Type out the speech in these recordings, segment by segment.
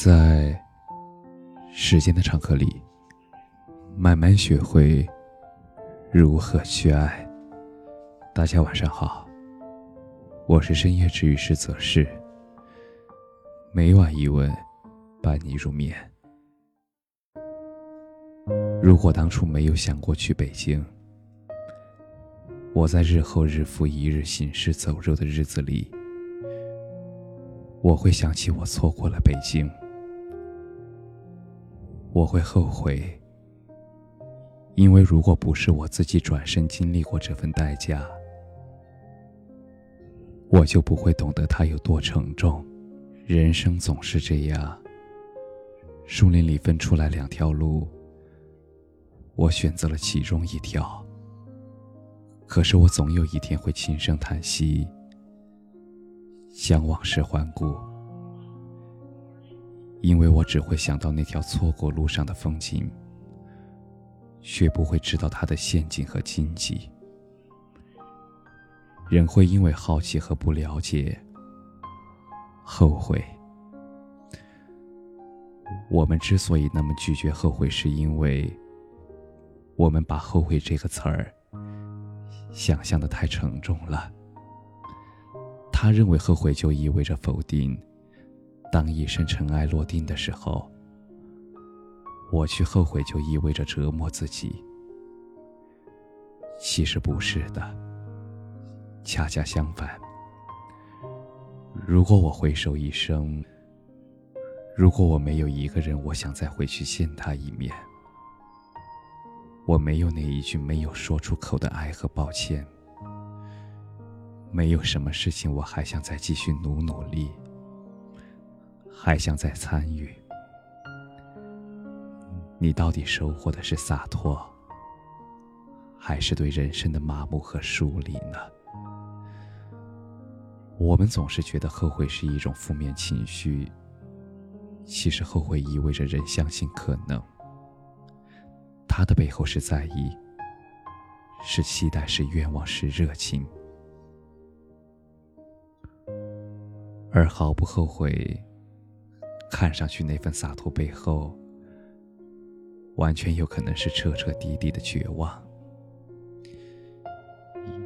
在时间的长河里，慢慢学会如何去爱。大家晚上好，我是深夜治愈师泽世，每晚一问，伴你入眠。如果当初没有想过去北京，我在日后日复一日行尸走肉的日子里，我会想起我错过了北京，我会后悔，因为如果不是我自己转身经历过这份代价，我就不会懂得它有多沉重。人生总是这样，树林里分出来两条路，我选择了其中一条。可是我总有一天会轻声叹息，向往事环顾，因为我只会想到那条错过路上的风景，却不会知道它的陷阱和荆棘。人会因为好奇和不了解后悔。我们之所以那么拒绝后悔，是因为我们把“后悔”这个词儿。想象的太沉重了。他认为后悔就意味着否定。当一身尘埃落定的时候，我去后悔就意味着折磨自己。其实不是的，恰恰相反。如果我回首一生，如果我没有一个人，我想再回去见他一面。我没有那一句没有说出口的爱和抱歉，没有什么事情我还想再继续努努力，还想再参与。你到底收获的是洒脱，还是对人生的麻木和疏离呢？我们总是觉得后悔是一种负面情绪，其实后悔意味着人相信可能。他的背后是在意，是期待，是愿望，是热情，而毫不后悔。看上去那份洒脱背后，完全有可能是彻彻底底的绝望。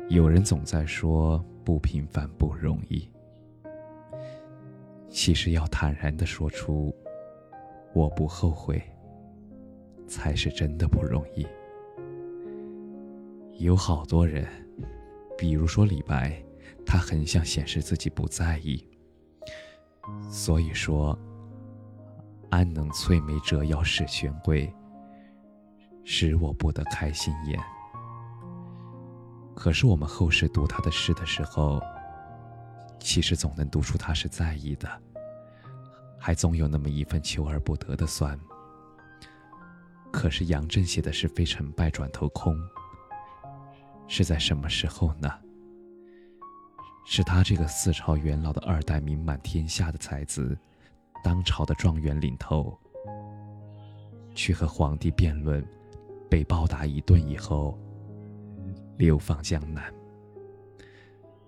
有人总在说不平凡不容易，其实要坦然的说出我不后悔。才是真的不容易。有好多人，比如说李白，他很想显示自己不在意，所以说：“安能翠眉折腰事权贵，使我不得开心颜。”可是我们后世读他的诗的时候，其实总能读出他是在意的，还总有那么一份求而不得的酸。可是杨震写的是非成败转头空，是在什么时候呢？是他这个四朝元老的二代名满天下的才子，当朝的状元领头，去和皇帝辩论，被暴打一顿以后，流放江南。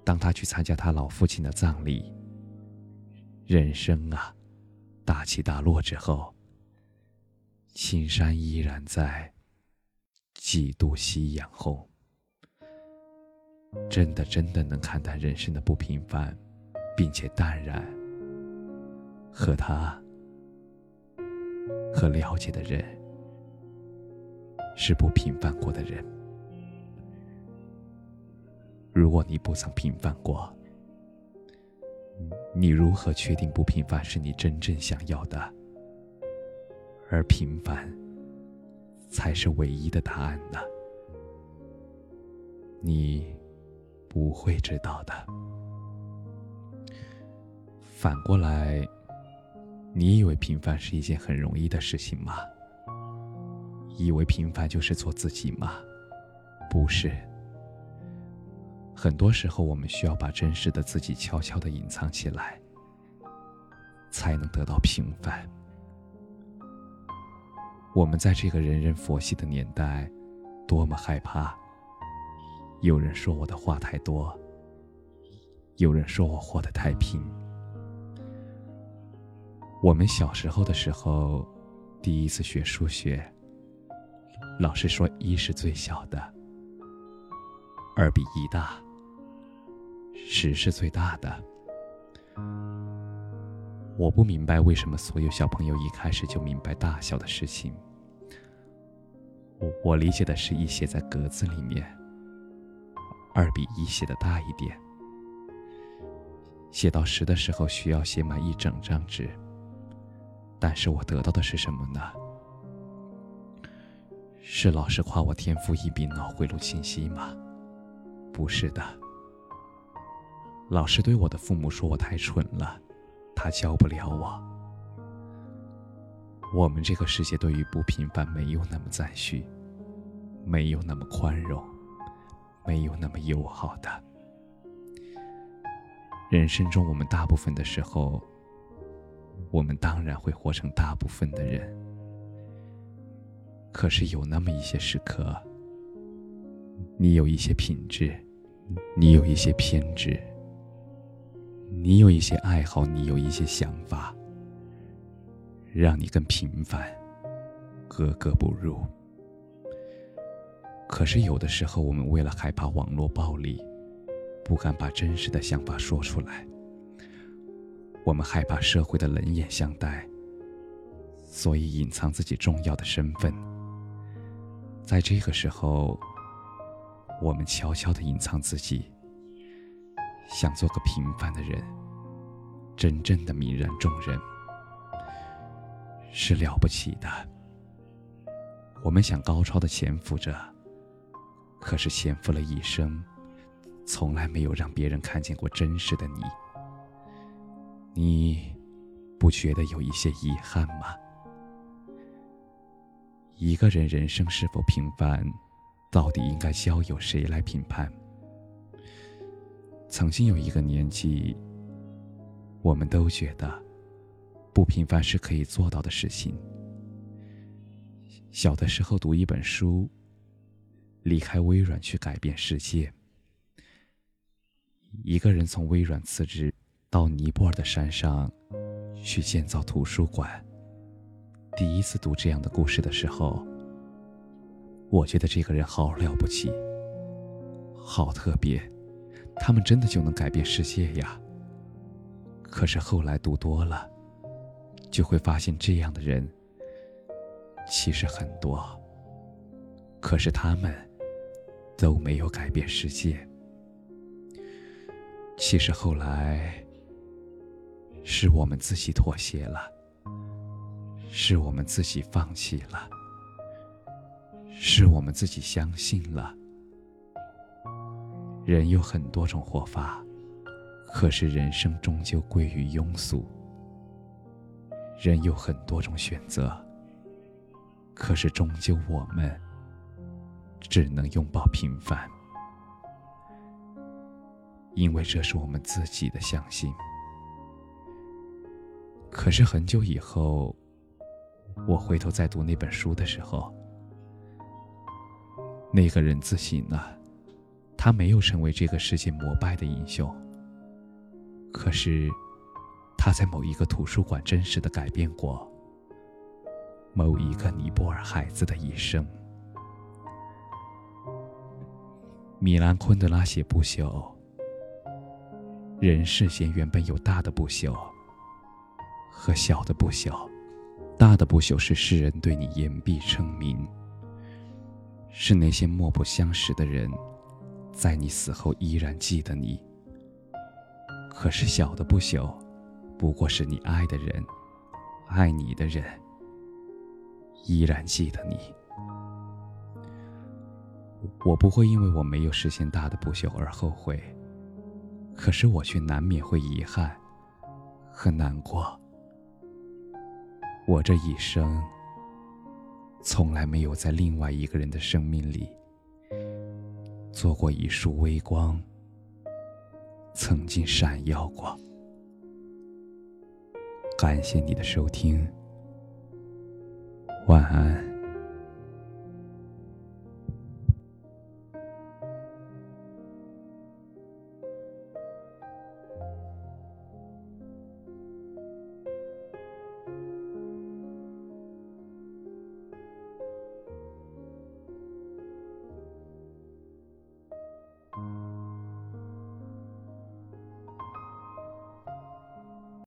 当他去参加他老父亲的葬礼，人生啊，大起大落之后。青山依然在，几度夕阳红。真的，真的能看淡人生的不平凡，并且淡然。和他，和了解的人，是不平凡过的人。如果你不曾平凡过，你如何确定不平凡是你真正想要的？而平凡，才是唯一的答案呢。你不会知道的。反过来，你以为平凡是一件很容易的事情吗？以为平凡就是做自己吗？不是。很多时候，我们需要把真实的自己悄悄的隐藏起来，才能得到平凡。我们在这个人人佛系的年代，多么害怕！有人说我的话太多，有人说我活得太平。我们小时候的时候，第一次学数学，老师说一是最小的，二比一大，十是最大的。我不明白为什么所有小朋友一开始就明白大小的事情。我我理解的是一写在格子里面，二比一写的大一点。写到十的时候需要写满一整张纸。但是我得到的是什么呢？是老师夸我天赋异禀、脑回路清晰吗？不是的。老师对我的父母说我太蠢了，他教不了我。我们这个世界对于不平凡没有那么赞许，没有那么宽容，没有那么友好的。人生中，我们大部分的时候，我们当然会活成大部分的人。可是有那么一些时刻，你有一些品质，你有一些偏执，你有一些爱好，你有一些想法，让你跟平凡格格不入。可是有的时候，我们为了害怕网络暴力。不敢把真实的想法说出来，我们害怕社会的冷眼相待，所以隐藏自己重要的身份。在这个时候，我们悄悄的隐藏自己，想做个平凡的人，真正的泯然众人，是了不起的。我们想高超的潜伏着，可是潜伏了一生。从来没有让别人看见过真实的你，你不觉得有一些遗憾吗？一个人人生是否平凡，到底应该交由谁来评判？曾经有一个年纪，我们都觉得不平凡是可以做到的事情。小的时候读一本书，离开微软去改变世界。一个人从微软辞职，到尼泊尔的山上，去建造图书馆。第一次读这样的故事的时候，我觉得这个人好了不起，好特别，他们真的就能改变世界呀。可是后来读多了，就会发现这样的人其实很多，可是他们都没有改变世界。其实后来，是我们自己妥协了，是我们自己放弃了，是我们自己相信了。人有很多种活法，可是人生终究归于庸俗。人有很多种选择，可是终究我们只能拥抱平凡。因为这是我们自己的相信。可是很久以后，我回头再读那本书的时候，那个人自省了，他没有成为这个世界膜拜的英雄。可是，他在某一个图书馆真实的改变过某一个尼泊尔孩子的一生。米兰昆德拉写不朽。人世间原本有大的不朽和小的不朽，大的不朽是世人对你言必称名，是那些莫不相识的人，在你死后依然记得你。可是小的不朽，不过是你爱的人，爱你的人，依然记得你。我不会因为我没有实现大的不朽而后悔。可是我却难免会遗憾和难过。我这一生从来没有在另外一个人的生命里做过一束微光，曾经闪耀过。感谢你的收听，晚安。